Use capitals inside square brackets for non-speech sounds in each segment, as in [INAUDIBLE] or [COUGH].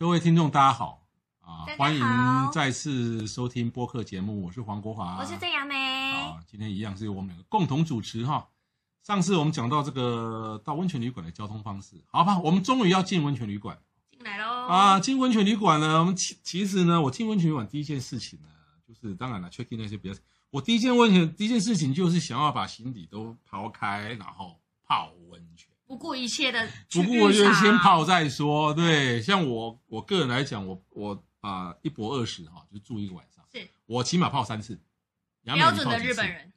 各位听众，大家好啊！欢迎再次收听播客节目，我是黄国华，我是郑雅梅啊。今天一样是由我们两个共同主持哈。上次我们讲到这个到温泉旅馆的交通方式，好吧，我们终于要进温泉旅馆，进来喽啊！进温泉旅馆呢，我们其其实呢，我进温泉旅馆第一件事情呢，就是当然了，check in 那些比较，我第一件温泉第一件事情就是想要把行李都抛开，然后泡温泉，不顾一切的，不顾一切先泡再说。对，像我我个人来讲，我我啊、呃、一博二十哈，就住一个晚上，是。我起码泡三次，标准的日本人。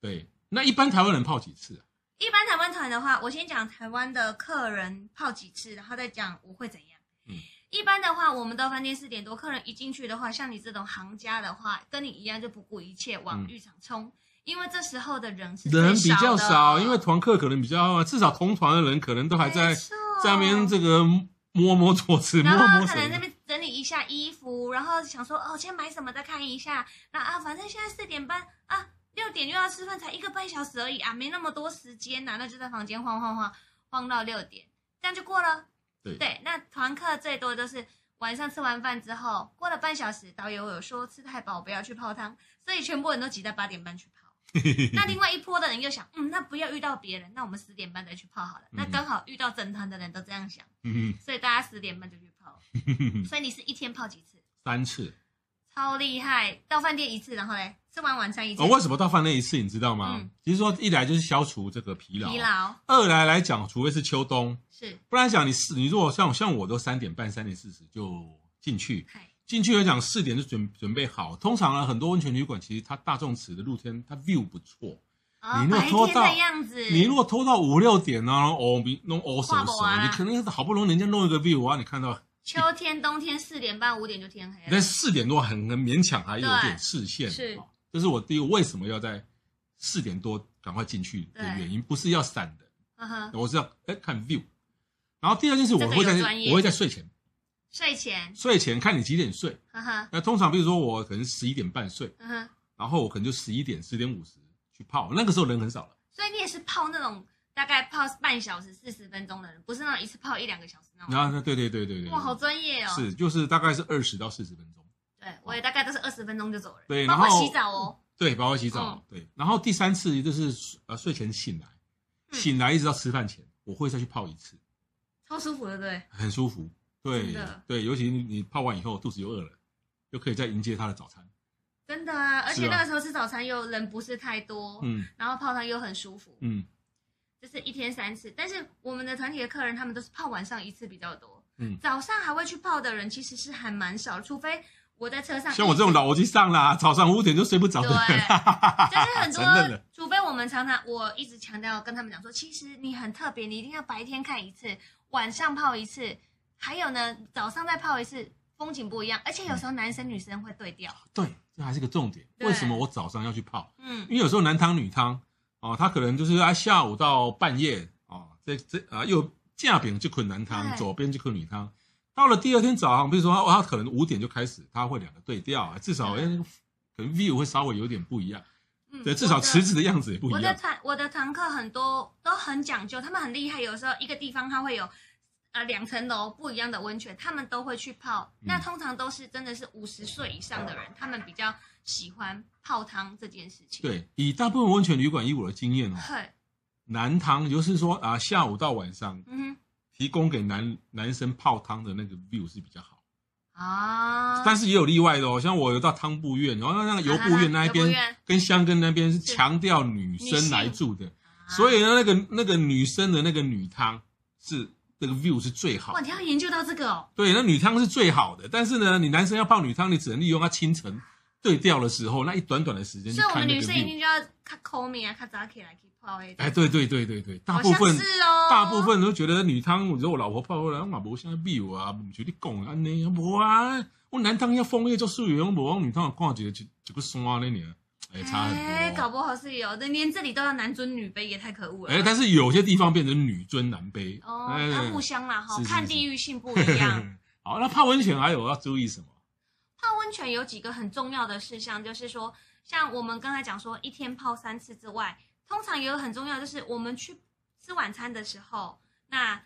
对，那一般台湾人泡几次啊？一般台湾团的话，我先讲台湾的客人泡几次，然后再讲我会怎样。嗯，一般的话，我们到饭店四点多，客人一进去的话，像你这种行家的话，跟你一样就不顾一切往浴场冲，嗯、因为这时候的人是人比较少，因为团客可能比较，至少同团的人可能都还在在那边这个摸摸桌子，摸摸然后可能那边整理一下衣服，然后想说哦，先买什么再看一下，那啊，反正现在四点半啊。六点又要吃饭，才一个半小时而已啊，没那么多时间呐、啊，那就在房间晃晃晃晃到六点，这样就过了。对，对，那团客最多就是晚上吃完饭之后，过了半小时，导游有说吃太饱不要去泡汤，所以全部人都挤在八点半去泡。[LAUGHS] 那另外一波的人又想，嗯，那不要遇到别人，那我们十点半再去泡好了。嗯、那刚好遇到整团的人都这样想，嗯、所以大家十点半就去泡。[LAUGHS] 所以你是一天泡几次？三次。超厉害！到饭店一次，然后嘞，吃完晚餐一次。哦，为什么到饭店一次？你知道吗？嗯，其实说一来就是消除这个疲劳，疲劳。二来来讲，除非是秋冬，是，不然讲你是，你如果像像我都三点半、三点四十就进去，进去来讲四点就准准备好。通常呢，很多温泉旅馆其实它大众池的露天它 view 不错。哦，你如果拖到你如果拖到五六点呢，哦，比弄哦什么什么你可能好不容易人家弄一个 view 啊，你看到。秋天、冬天四点半、五点就天黑了。但四点多很很勉强，还有点视线。是，这是我第一个为什么要在四点多赶快进去的原因，不是要闪的。我是要哎看 view。然后第二件事，我会在我会在睡前。睡前。睡前看你几点睡。那通常比如说我可能十一点半睡。嗯哼。然后我可能就十一点、十点五十去泡，那个时候人很少了。所以你也是泡那种。大概泡半小时四十分钟的人，不是那种一次泡一两个小时那种。啊，对对对对对。哇，好专业哦。是，就是大概是二十到四十分钟。对，我也大概都是二十分钟就走了。对，包括洗澡哦。对，包括洗澡。对，然后第三次就是呃睡前醒来，醒来一直到吃饭前，我会再去泡一次。超舒服的，对。很舒服，对对，尤其你你泡完以后肚子又饿了，又可以再迎接他的早餐。真的啊，而且那个时候吃早餐又人不是太多，嗯，然后泡汤又很舒服，嗯。就是一天三次，但是我们的团体的客人他们都是泡晚上一次比较多，嗯，早上还会去泡的人其实是还蛮少，除非我在车上。像我这种老机上啦，早上五点就睡不着的人。对，[LAUGHS] 就是很多，除非我们常常，我一直强调跟他们讲说，其实你很特别，你一定要白天看一次，晚上泡一次，还有呢，早上再泡一次，风景不一样，而且有时候男生女生会对调。对，这还是个重点。为什么我早上要去泡？嗯，因为有时候男汤女汤。哦，他可能就是啊，下午到半夜哦，这这啊，又架饼就捆男汤，左边就捆女汤。到了第二天早上，比如说他可能五点就开始，他会两个对调，至少哎，可能 view 会稍微有点不一样。对，至少池子的样子也不一样。我的团我的团客很多都很讲究，他们很厉害。有时候一个地方他会有呃两层楼不一样的温泉，他们都会去泡。那通常都是真的是五十岁以上的人，他们比较。喜欢泡汤这件事情，对，以大部分温泉旅馆以我的经验哦，对，男汤就是说啊，下午到晚上，嗯哼，提供给男男生泡汤的那个 view 是比较好啊，但是也有例外的哦，像我有到汤布院，然后那个油布院那一边跟香根那边是强调女生来住的，所以呢，那个那个女生的那个女汤是那个 view 是最好。哇，你要研究到这个哦？对，那女汤是最好的，但是呢，你男生要泡女汤，你只能利用它清晨。对调的时候，那一短短的时间，所以我们女生一定就要看 call me 啊，看早起来去泡诶。哎，对对对对对，大部分是哦，大部分都觉得女汤，我说我老婆泡过来，我嘛无啥秘我啊，唔觉得讲安尼，无啊，我男汤要枫叶做素颜，我无女汤挂一个一一个山那年，哎，差很多。哎，搞不好是有的，连这里都要男尊女卑，也太可恶了。哎，但是有些地方变成女尊男卑哦，它互相啦哈，看地域性不一样。[LAUGHS] 好，那泡温泉还有要注意什么？泡温泉有几个很重要的事项，就是说，像我们刚才讲说，一天泡三次之外，通常也有很重要，就是我们去吃晚餐的时候，那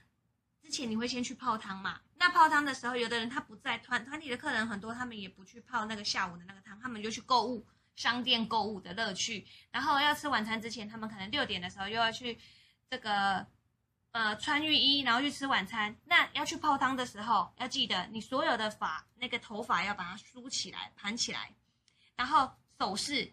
之前你会先去泡汤嘛？那泡汤的时候，有的人他不在团团体的客人很多，他们也不去泡那个下午的那个汤，他们就去购物，商店购物的乐趣。然后要吃晚餐之前，他们可能六点的时候又要去这个。呃，穿浴衣，然后去吃晚餐。那要去泡汤的时候，要记得你所有的发，那个头发要把它梳起来，盘起来，然后首饰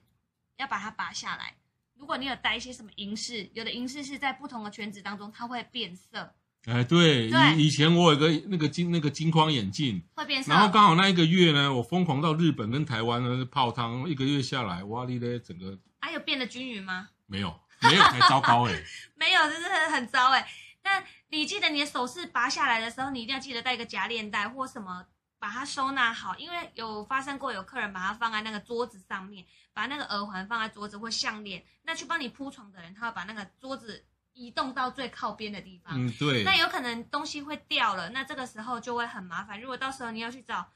要把它拔下来。如果你有戴一些什么银饰，有的银饰是在不同的圈子当中，它会变色。哎，对，对以以前我有个那个金那个金框眼镜会变色，然后刚好那一个月呢，我疯狂到日本跟台湾呢泡汤，一个月下来，哇哩嘞，整个还、啊、有变得均匀吗？没有，没有，太糟糕哎，[LAUGHS] 没有，真的很很糟哎。那你记得你的首饰拔下来的时候，你一定要记得带一个夹链袋或什么，把它收纳好。因为有发生过有客人把它放在那个桌子上面，把那个耳环放在桌子或项链，那去帮你铺床的人，他会把那个桌子移动到最靠边的地方。嗯，对。那有可能东西会掉了，那这个时候就会很麻烦。如果到时候你要去找，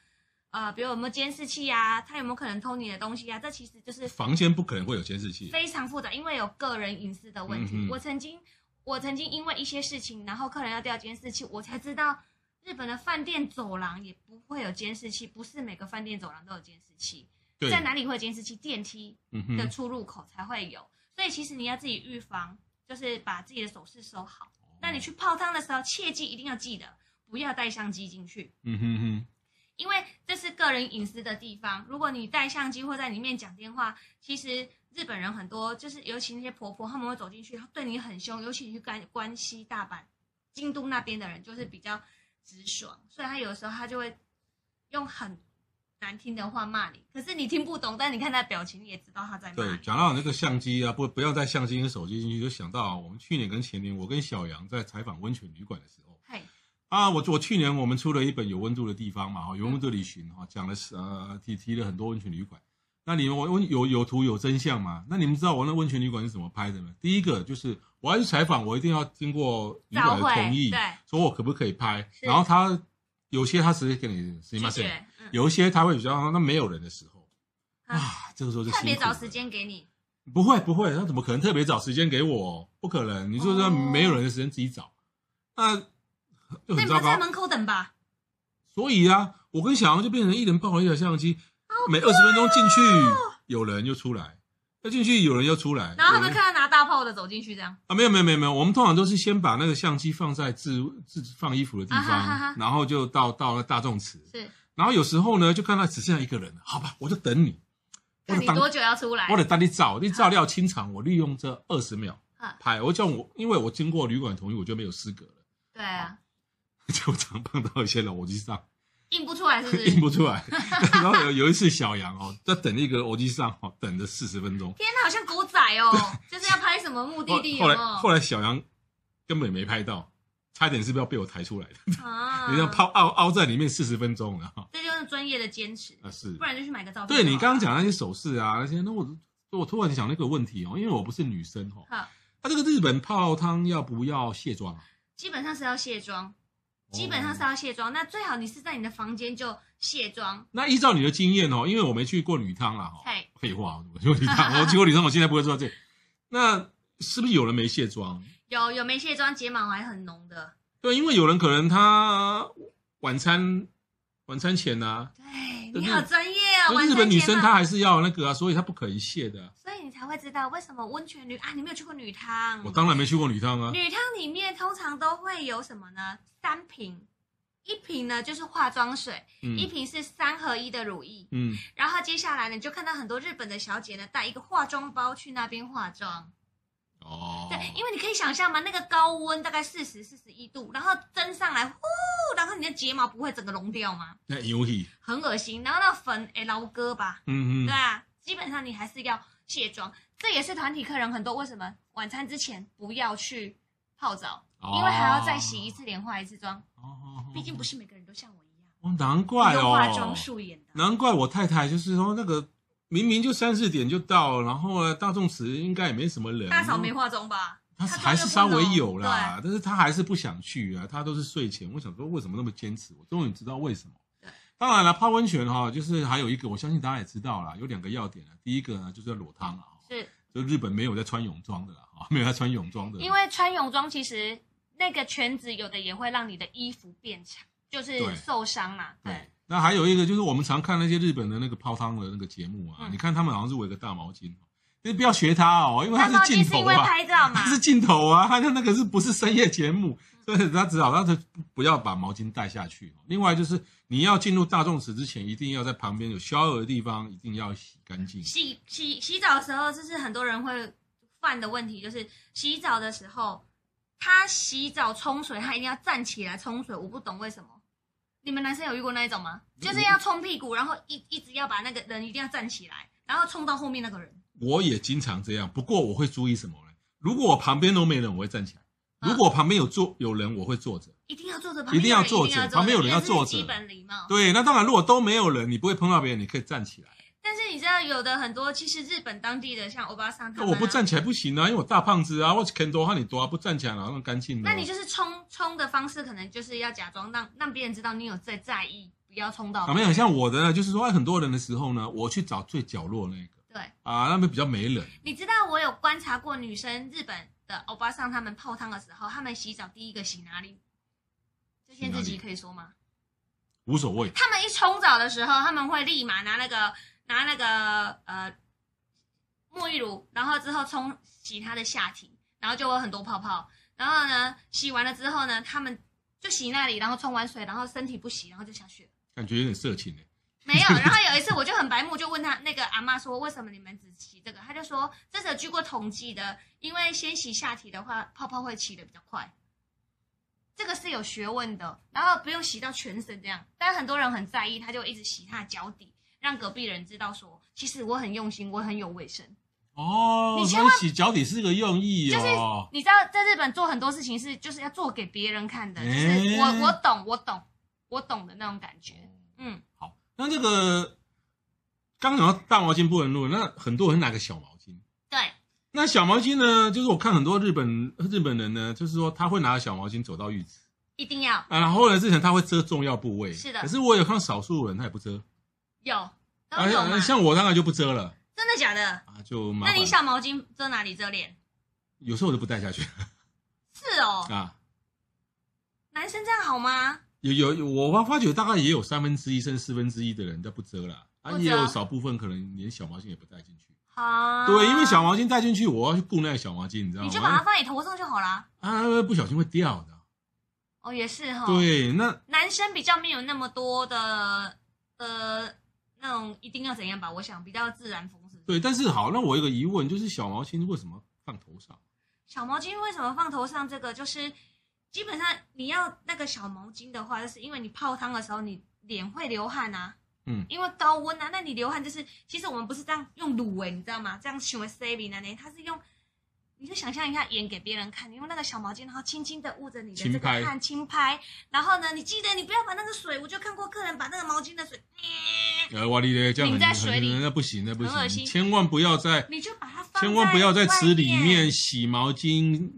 呃，比如有没有监视器啊，他有没有可能偷你的东西啊？这其实就是房间不可能会有监视器，非常复杂，因为有个人隐私的问题。嗯、我曾经。我曾经因为一些事情，然后客人要调监视器，我才知道日本的饭店走廊也不会有监视器，不是每个饭店走廊都有监视器。在哪里会有监视器？电梯的出入口才会有。嗯、所以其实你要自己预防，就是把自己的首饰收好。哦、那你去泡汤的时候，切记一定要记得不要带相机进去。嗯哼哼，因为这是个人隐私的地方。如果你带相机或在里面讲电话，其实。日本人很多，就是尤其那些婆婆，他们会走进去，对你很凶。尤其你去关关西、大阪、京都那边的人，就是比较直爽，所以他有的时候他就会用很难听的话骂你。可是你听不懂，但你看他的表情，你也知道他在骂。对，讲到那个相机啊，不不要带相机跟手机进去，就想到我们去年跟前年，我跟小杨在采访温泉旅馆的时候，嘿啊，我我去年我们出了一本有温度的地方嘛，哈，有温度旅行哈，讲了是呃提提了很多温泉旅馆。那你们我温有有图有真相吗？那你们知道我那温泉旅馆是怎么拍的吗？第一个就是我要去采访，我一定要经过旅馆的同意，对，说我可不可以拍。然后他有些他直接给你什有一些他会比较那没有人的时候，啊，这个时候就特别找时间给你，不会不会，他怎么可能特别找时间给我？不可能，你说说没有人的时间自己找，那就很糟糕。在门口等吧。所以啊，我跟小杨就变成一人抱了一台相机。每二十分钟进去，有人就出来，要进去有人要出来，然后他们看到拿大炮的走进去这样。啊？没有没有没有没有，我们通常都是先把那个相机放在自自放衣服的地方，啊、哈哈然后就到到了大众池，是，然后有时候呢就看到只剩下一个人，好吧，我就等你，看你多久要出来，我得等你照，你照料清场，我利用这二十秒拍，我叫我因为我经过旅馆同意，我就没有资格了，对啊，[LAUGHS] 就常碰到一些人，我就上。印不出来是不是？[LAUGHS] 印不出来。然后有有一次小杨哦，[LAUGHS] 在等一个欧吉桑哦，等了四十分钟。天哪，好像狗仔哦，[LAUGHS] 就是要拍什么目的地？后来后来小杨根本没拍到，差点是不是要被我抬出来的？啊！你要泡凹凹在里面四十分钟了哈。这就是专业的坚持啊！是，不然就去买个照片。对你刚刚讲那些首饰啊，那些那我我突然想那个问题哦，因为我不是女生哦。好，他这个日本泡汤要不要卸妆？基本上是要卸妆。基本上是要卸妆，那最好你是在你的房间就卸妆。那依照你的经验哦，因为我没去过女汤啦，哈，废话，我去过女汤，[LAUGHS] 我去过女汤，我现在不会做这。那是不是有人没卸妆？有有没卸妆，睫毛还很浓的。对，因为有人可能他晚餐晚餐前呢、啊，对，你好专业哦。日本女生她还是要那个啊，所以她不可以卸的。才会知道为什么温泉女啊，你没有去过女汤？我当然没去过女汤啊。女汤里面通常都会有什么呢？三瓶，一瓶呢就是化妆水，嗯、一瓶是三合一的乳液，嗯，然后接下来呢，你就看到很多日本的小姐呢带一个化妆包去那边化妆，哦，对，因为你可以想象嘛，那个高温大概四十四十一度，然后蒸上来，呼，然后你的的睫毛不会整个融掉吗？那油体很恶心。然后那粉哎，老哥吧，嗯嗯，对啊，基本上你还是要卸妆。这也是团体客人很多为什么晚餐之前不要去泡澡，哦、因为还要再洗一次脸、化一次妆。哦，毕竟不是每个人都像我一样。哦，难怪哦，化妆素颜的。难怪我太太就是说那个。明明就三四点就到，然后呢，大众池应该也没什么人。大嫂没化妆吧？她还是稍微有啦，但是她还是不想去啊。她都是睡前。我想说，为什么那么坚持？我终于知道为什么。对，当然了，泡温泉哈，就是还有一个，我相信大家也知道啦，有两个要点啊。第一个呢，就是要裸汤啊。是。就日本没有在穿泳装的啦，啊，[LAUGHS] 没有在穿泳装的。因为穿泳装其实那个圈子有的也会让你的衣服变长，就是受伤嘛。对。对那还有一个就是我们常看那些日本的那个泡汤的那个节目啊，嗯、你看他们好像是围个大毛巾，你不要学他哦，因为他是镜头啊，[LAUGHS] 他是镜头啊，他的那个是不是深夜节目？[LAUGHS] 所以他只好他就不要把毛巾带下去。另外就是你要进入大众池之前，一定要在旁边有 shower 的地方一定要洗干净。洗洗洗澡的时候，就是很多人会犯的问题，就是洗澡的时候，他洗澡冲水，他一定要站起来冲水，我不懂为什么。你们男生有遇过那一种吗？就是要冲屁股，然后一一直要把那个人一定要站起来，然后冲到后面那个人。我也经常这样，不过我会注意什么呢？如果我旁边都没人，我会站起来；如果我旁边有坐有人，我会坐着。一定要坐着，一定要坐着，旁边有人要坐着。基本礼貌。对，那当然，如果都没有人，你不会碰到别人，你可以站起来。但是你知道，有的很多其实日本当地的像欧巴桑他们，我不站起来不行啊，因为我大胖子啊，我肯多哈你多啊，不站起来然后那干净。那你就是冲冲的方式，可能就是要假装让让别人知道你有在在意，不要冲到。啊，没有像我的呢，就是说很多人的时候呢，我去找最角落那个。对。啊，那边比较没人。你知道我有观察过女生日本的欧巴桑他们泡汤的时候，他们洗澡第一个洗哪里？这些自己可以说吗？无所谓。他们一冲澡的时候，他们会立马拿那个。拿那个呃沐浴乳，然后之后冲洗他的下体，然后就有很多泡泡。然后呢，洗完了之后呢，他们就洗那里，然后冲完水，然后身体不洗，然后就下去了。感觉有点色情哎。没有，[LAUGHS] 然后有一次我就很白目，就问他那个阿妈说，为什么你们只洗这个？他就说这是有据过统计的，因为先洗下体的话，泡泡会起得比较快。这个是有学问的，然后不用洗到全身这样。但很多人很在意，他就一直洗他的脚底。让隔壁人知道说，其实我很用心，我很有卫生。哦，你千万洗脚底是个用意哦。就是你知道，在日本做很多事情是就是要做给别人看的，就是我我懂我懂我懂的那种感觉。嗯，好，那这个刚讲到大毛巾不能露，那很多人拿个小毛巾。对，那小毛巾呢，就是我看很多日本日本人呢，就是说他会拿着小毛巾走到浴池，一定要啊。然后呢，之前他会遮重要部位，是的。可是我有看到少数人他也不遮。有都有嘛、啊、像我当然就不遮了。真的假的？啊，就那你小毛巾遮哪里？遮脸？有时候我就不带下去。是哦。[LAUGHS] 啊，男生这样好吗？有有，我发发觉大概也有三分之一甚至四分之一的人都不遮了，啊，也有少部分可能连小毛巾也不带进去。啊。对，因为小毛巾带进去，我要去顾那个小毛巾，你知道吗？你就把它放你头上就好了。啊，不小心会掉的。哦，也是哈。对，那男生比较没有那么多的呃。那种一定要怎样吧？我想比较自然风？对，但是好，那我有个疑问，就是小毛巾为什么放头上？小毛巾为什么放头上？这个就是基本上你要那个小毛巾的话，就是因为你泡汤的时候你脸会流汗啊，嗯，因为高温啊，那你流汗就是其实我们不是这样用卤诶，你知道吗？这样行为 saving 呢，它是用。你就想象一下，演给别人看，你用那个小毛巾，然后轻轻的捂着你的这个汗，轻拍，然后呢，你记得你不要把那个水，我就看过客人把那个毛巾的水，呃，哇哩嘞，这样淋在水里，那不行，那不行，千万不要在，你就把它放，千万不要在池里面洗毛巾，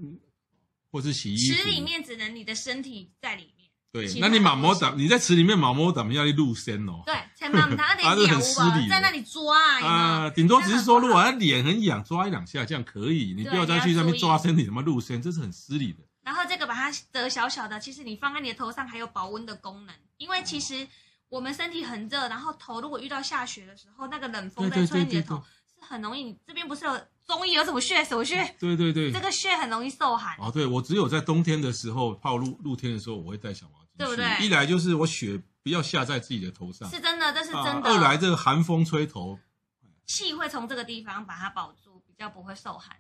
或是洗衣服，池里面只能你的身体在里面。对，那你毛毛掌，你在池里面毛毛挡要去露身哦。对，千万不要那点湿在那 [LAUGHS] 里抓啊，顶多只是说，如果他脸很痒，抓一两下这样可以，你不要再去上面抓身体什么露身，这是很失礼的。然后这个把它折小小的，其实你放在你的头上还有保温的功能，因为其实我们身体很热，然后头如果遇到下雪的时候，那个冷风在吹你的头，是很容易。你这边不是有中医有什么穴？什么穴？对对对，这个穴很容易受寒。哦，对，我只有在冬天的时候泡露露天的时候，我会带小毛巾。对不对？一来就是我雪不要下在自己的头上，是真的，这是真的。二来这个寒风吹头，气会从这个地方把它保住，比较不会受寒。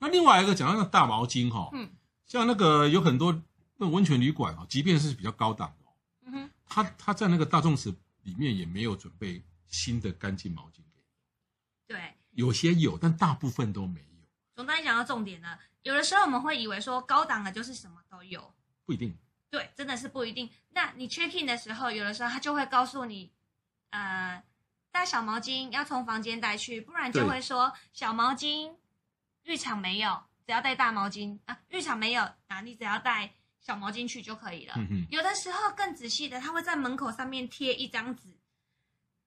那另外一个讲到那个大毛巾哈，嗯，像那个有很多那种温泉旅馆啊，即便是比较高档的，嗯哼他他在那个大众池里面也没有准备新的干净毛巾给你。对，有些有，但大部分都没有。总当你讲到重点了，有的时候我们会以为说高档的就是什么都有，不一定。对，真的是不一定。那你 check in 的时候，有的时候他就会告诉你，呃，带小毛巾要从房间带去，不然就会说小毛巾浴场没有，只要带大毛巾啊。浴场没有啊，你只要带小毛巾去就可以了。有的时候更仔细的，他会在门口上面贴一张纸，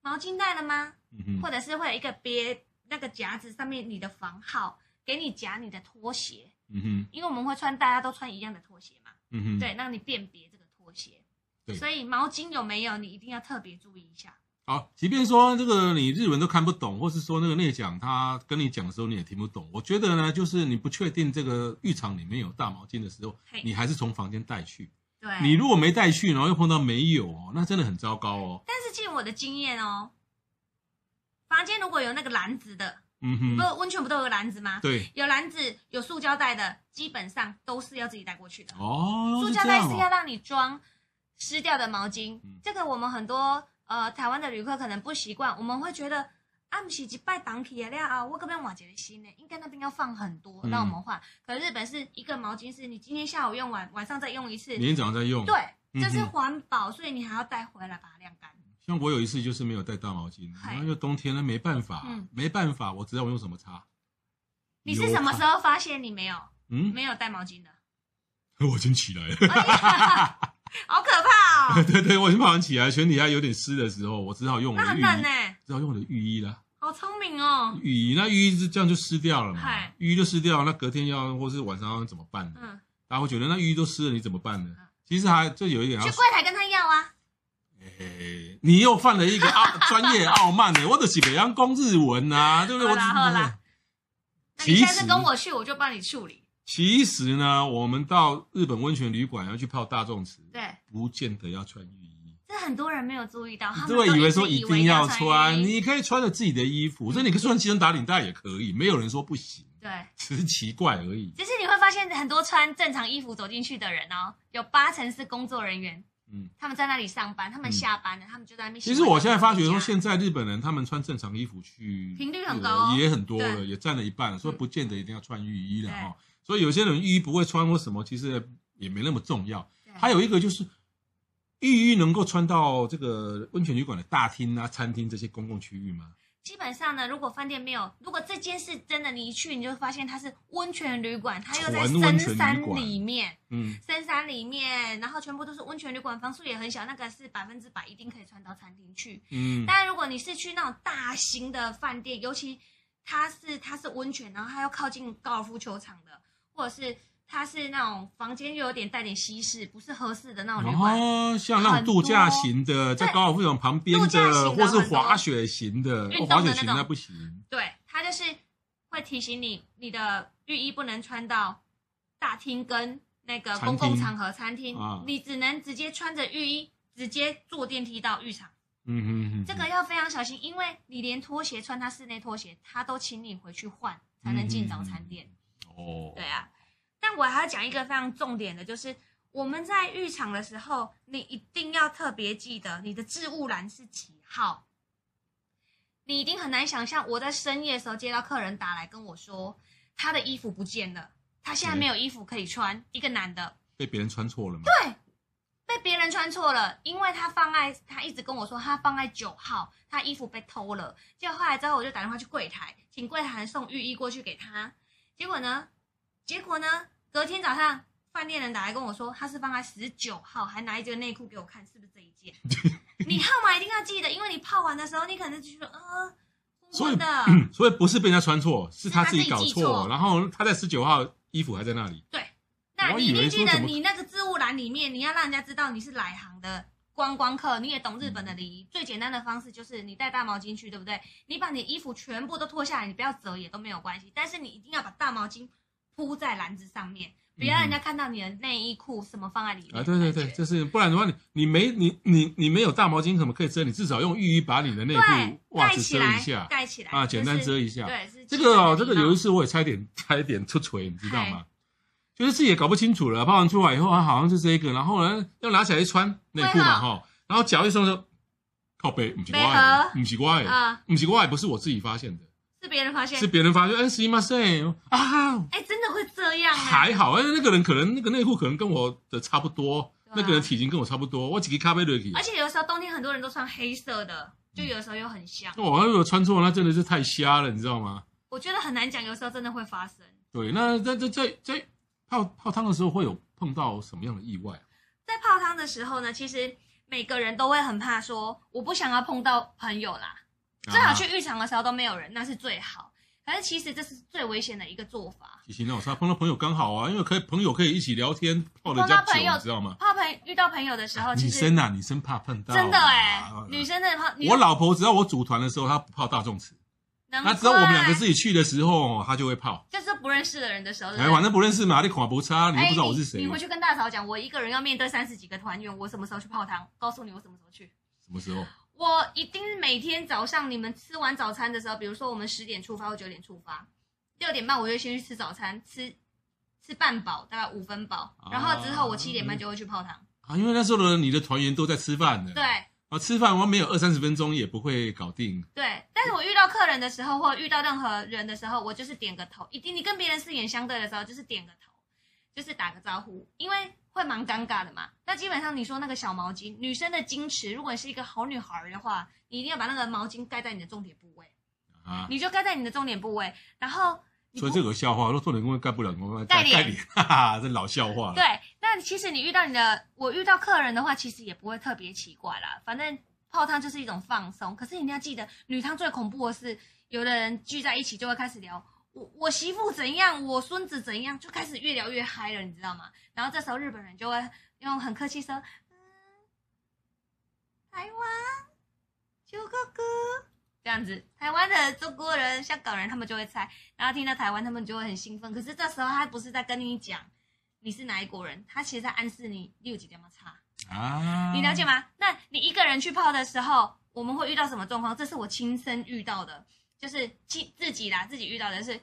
毛巾带了吗？或者是会有一个别那个夹子，上面你的房号。给你夹你的拖鞋，嗯哼，因为我们会穿，大家都穿一样的拖鞋嘛，嗯哼，对，让你辨别这个拖鞋，对，所以毛巾有没有，你一定要特别注意一下。好，即便说这个你日文都看不懂，或是说那个内讲他跟你讲的时候你也听不懂，我觉得呢，就是你不确定这个浴场里面有大毛巾的时候，你还是从房间带去。对，你如果没带去，然后又碰到没有哦，那真的很糟糕哦。但是借我的经验哦，房间如果有那个篮子的。嗯哼，不是温泉不都有个篮子吗？对，有篮子有塑胶袋的，基本上都是要自己带过去的。哦，塑胶袋是要让你装湿掉的毛巾。嗯、这个我们很多呃台湾的旅客可能不习惯，我们会觉得啊，不是一摆当去的了啊，我这边换一个新呢，应该那边要放很多让我们换。嗯、可日本是一个毛巾，是你今天下午用完，晚上再用一次，明天早上再用。对，这是环保，所以你还要带回来把它晾干。像我有一次就是没有带大毛巾，然后就冬天了没办法，嗯、没办法，我知道我用什么擦。你是什么时候发现你没有？嗯，没有带毛巾的？[LAUGHS] 我已经起来了，好可怕哦！[LAUGHS] 对对，我已经跑完起来，全体还有点湿的时候，我只好用我的浴衣，那很冷呢，只好用我的浴衣啦。好聪明哦！浴衣，那浴衣是这样就湿掉了嘛？浴衣就湿掉，那隔天要或是晚上要怎么办呢？嗯，然后我觉得那浴衣都湿了，你怎么办呢？其实还就有一点，去柜台跟他要啊。哎，你又犯了一个傲 [LAUGHS] 专业傲慢呢！我的是北洋公日文啊，对不对？我好啦，那你下次跟我去，我就帮你处理。其实呢，我们到日本温泉旅馆要去泡大众池，对，不见得要穿浴衣。这很多人没有注意到，他们都以为说一定要穿，你可以穿着自己的衣服，所以你可以穿其中打领带也可以，没有人说不行。对，只是奇怪而已。其实你会发现，很多穿正常衣服走进去的人哦，有八成是工作人员。嗯，他们在那里上班，他们下班了，嗯、他们就在那边。其实我现在发觉说，现在日本人他们穿正常衣服去频率很高，哦，也很多了，也占了一半了，所以不见得一定要穿浴衣了哈。对所以有些人浴衣不会穿或什么，其实也没那么重要。还有一个就是，浴衣能够穿到这个温泉旅馆的大厅啊、餐厅这些公共区域吗？基本上呢，如果饭店没有，如果这间是真的，你一去你就发现它是温泉旅馆，它又在深山里面，嗯，深山里面，然后全部都是温泉旅馆，房数也很小，那个是百分之百一定可以穿到餐厅去，嗯。但如果你是去那种大型的饭店，尤其它是它是温泉，然后它又靠近高尔夫球场的，或者是。它是那种房间又有点带点西式，不是合适的那种旅馆。哦，像那种度假型的，在高尔夫球场旁边的，或是滑雪型的，滑雪型那不行。对，它就是会提醒你，你的浴衣不能穿到大厅跟那个公共场合餐厅，你只能直接穿着浴衣直接坐电梯到浴场。嗯嗯嗯，这个要非常小心，因为你连拖鞋穿他室内拖鞋，他都请你回去换才能进早餐店。哦，对啊。但我还要讲一个非常重点的，就是我们在浴场的时候，你一定要特别记得你的置物篮是几号。你一定很难想象，我在深夜的时候接到客人打来跟我说，他的衣服不见了，他现在没有衣服可以穿。一个男的被别人穿错了吗？对，被别人穿错了，因为他放在，他一直跟我说他放在九号，他衣服被偷了。结果后来之后，我就打电话去柜台，请柜台送浴衣过去给他。结果呢？结果呢？隔天早上，饭店人打来跟我说，他是放在十九号，还拿一件内裤给我看，是不是这一件？[LAUGHS] 你号码一定要记得，因为你泡完的时候，你可能就说，呃，所以的，所以不是被人家穿错，是他自己搞错，然后他在十九号衣服还在那里。对，那你一定记得，你那个置物篮里面，你要让人家知道你是来航的观光客，你也懂日本的礼仪。嗯、最简单的方式就是你带大毛巾去，对不对？你把你衣服全部都脱下来，你不要折也都没有关系，但是你一定要把大毛巾。铺在篮子上面，不要人家看到你的内衣裤什么放在里面。啊，对对对，就是不然的话，你你没你你你没有大毛巾，什么可以遮？你至少用浴衣把你的内裤袜子遮一下，盖起来啊，简单遮一下。对，是这个哦，这个有一次我也差一点差一点出锤，你知道吗？就是自己也搞不清楚了，泡完出来以后啊，好像是这个，然后呢，要拿起来一穿内裤嘛，哈，然后脚一松就靠背，不是我的，不是我的，啊，不是怪，不是我自己发现的，是别人发现，是别人发现。哎，すいません啊，哎，真的会这样？还好，哎，那个人可能那个内裤可能跟我的差不多，那个人体型跟我差不多，我几个咖啡都可以。而且有时候冬天很多人都穿黑色的，就有时候又很像。我如果穿错，那真的是太瞎了，你知道吗？我觉得很难讲，有时候真的会发生。对，那在在在在泡泡汤的时候会有碰到什么样的意外？在泡汤的时候呢，其实每个人都会很怕说，我不想要碰到朋友啦。 最好去浴场的时候都没有人，那是最好。可是其实这是最危险的一个做法。其实那我说碰到朋友刚好啊，因为可以朋友可以一起聊天，泡得比较久，你知道吗？泡朋遇到朋友的时候，女生啊，女生怕碰到。真的哎，女生的怕。我老婆只要我组团的时候，她不泡大众池。那只要我们两个自己去的时候，她就会泡。就是不认识的人的时候，哎，反正不认识嘛，你恐怕不差，你又不知道我是谁。你回去跟大嫂讲，我一个人要面对三十几个团员，我什么时候去泡汤？告诉你，我什么时候去？什么时候？我一定是每天早上你们吃完早餐的时候，比如说我们十点出发或九点出发，六点半我就先去吃早餐，吃吃半饱，大概五分饱，然后之后我七点半就会去泡汤。啊，因为那时候的你的团员都在吃饭呢。对。啊，吃饭完没有二三十分钟也不会搞定。对，但是我遇到客人的时候，或遇到任何人的时候，我就是点个头。一定你跟别人四眼相对的时候，就是点个头，就是打个招呼，因为会蛮尴尬的嘛。那基本上你说那个小毛巾，女生的矜持，如果你是一个好女孩的话，你一定要把那个毛巾盖在你的重点部位啊，你就盖在你的重点部位，然后。所以这个笑话，如果重点部位盖不了，我盖盖脸，哈哈，这老笑话了。对。那其实你遇到你的，我遇到客人的话，其实也不会特别奇怪啦。反正泡汤就是一种放松。可是你一定要记得，女汤最恐怖的是，有的人聚在一起就会开始聊我我媳妇怎样，我孙子怎样，就开始越聊越嗨了，你知道吗？然后这时候日本人就会用很客气说，嗯，台湾，九哥哥，这样子，台湾的中国人、香港人他们就会猜，然后听到台湾他们就会很兴奋。可是这时候他不是在跟你讲。你是哪一国人？他其实在暗示你六级怎么差啊？你了解吗？那你一个人去泡的时候，我们会遇到什么状况？这是我亲身遇到的，就是自自己啦，自己遇到的是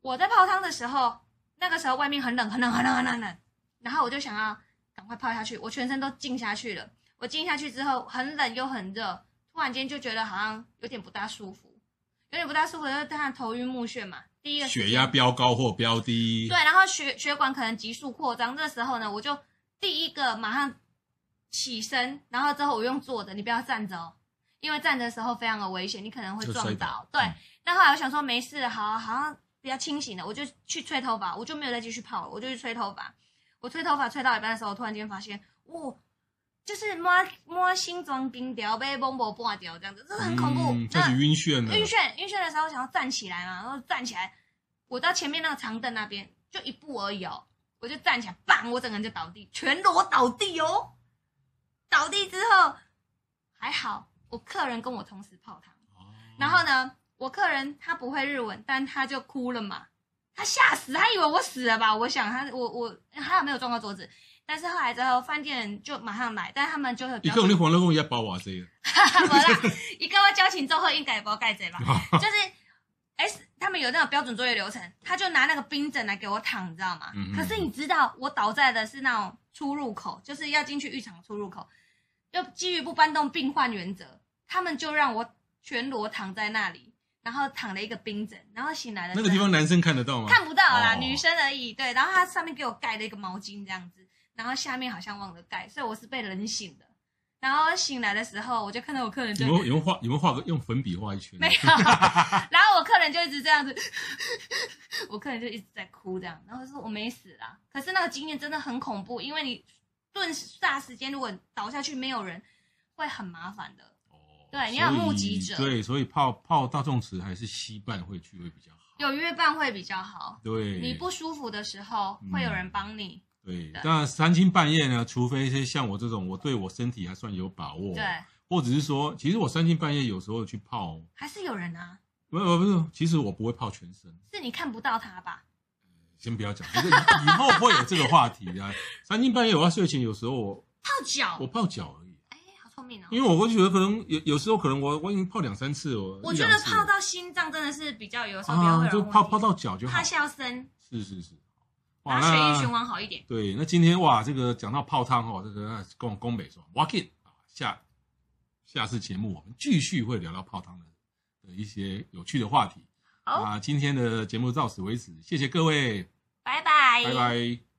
我在泡汤的时候，那个时候外面很冷，很冷，很冷，很冷，很冷，然后我就想要赶快泡下去，我全身都浸下去了。我浸下去之后，很冷又很热，突然间就觉得好像有点不大舒服，有点不大舒服，就是他头晕目眩嘛。第一个血压飙高或飙低，对，然后血血管可能急速扩张。这时候呢，我就第一个马上起身，然后之后我用坐的，你不要站着哦，因为站的时候非常的危险，你可能会撞倒。对，那、嗯、后来我想说没事，好，好像比较清醒了，我就去吹头发，我就没有再继续泡了，我就去吹头发。我吹头发吹到一半的时候，我突然间发现，哇、哦，就是摸摸心脏冰条被崩破半条这样子，这是很恐怖，开始晕眩了。晕眩，晕眩的时候，我想要站起来嘛，然后站起来。我到前面那个长凳那边，就一步而已哦，我就站起来，砰！我整个人就倒地，全裸倒地哦。倒地之后还好，我客人跟我同时泡汤，然后呢，我客人他不会日文，但他就哭了嘛，他吓死，他以为我死了吧？我想他，我我还有没有撞到桌子？但是后来之后，饭店就马上来，但他们就是。一个你还了我一包瓦这个。哈哈，没啦，一个我交情之后应该也不盖这吧，就是。S 他们有那种标准作业流程，他就拿那个冰枕来给我躺，你知道吗？嗯、可是你知道我倒在的是那种出入口，就是要进去浴场的出入口，又基于不搬动病患原则，他们就让我全裸躺在那里，然后躺了一个冰枕，然后醒来的时候。那个地方男生看得到吗？看不到啦，哦、女生而已。对，然后他上面给我盖了一个毛巾这样子，然后下面好像忘了盖，所以我是被冷醒的。然后醒来的时候，我就看到我客人就有没有有没有画有没有画个用粉笔画一圈？[LAUGHS] 没有。然后我客人就一直这样子，我客人就一直在哭这样。然后说我没死啦，可是那个经验真的很恐怖，因为你顿霎时间如果倒下去没有人，会很麻烦的。哦。对，你要有目击者。对，所以泡泡大众池还是吸半会去会比较好。有约伴会比较好。对。你不舒服的时候会有人帮你。嗯对，那三更半夜呢？除非是像我这种，我对我身体还算有把握，对，或者是说，其实我三更半夜有时候去泡，还是有人啊？不不不是，其实我不会泡全身，是你看不到他吧？先不要讲，以以后会有这个话题啊。三更半夜我要睡前，有时候我泡脚，我泡脚而已。因为我会觉得可能有有时候可能我我已经泡两三次了，我觉得泡到心脏真的是比较有时候比较会，就泡泡到脚就好，怕笑声。是是是。哇，血液循环好一点。对，那今天哇，这个讲到泡汤哦，这个跟我宫北说，walk in 啊，下下次节目我们继续会聊聊泡汤的的一些有趣的话题。好，那今天的节目到此为止，谢谢各位，拜拜，拜拜。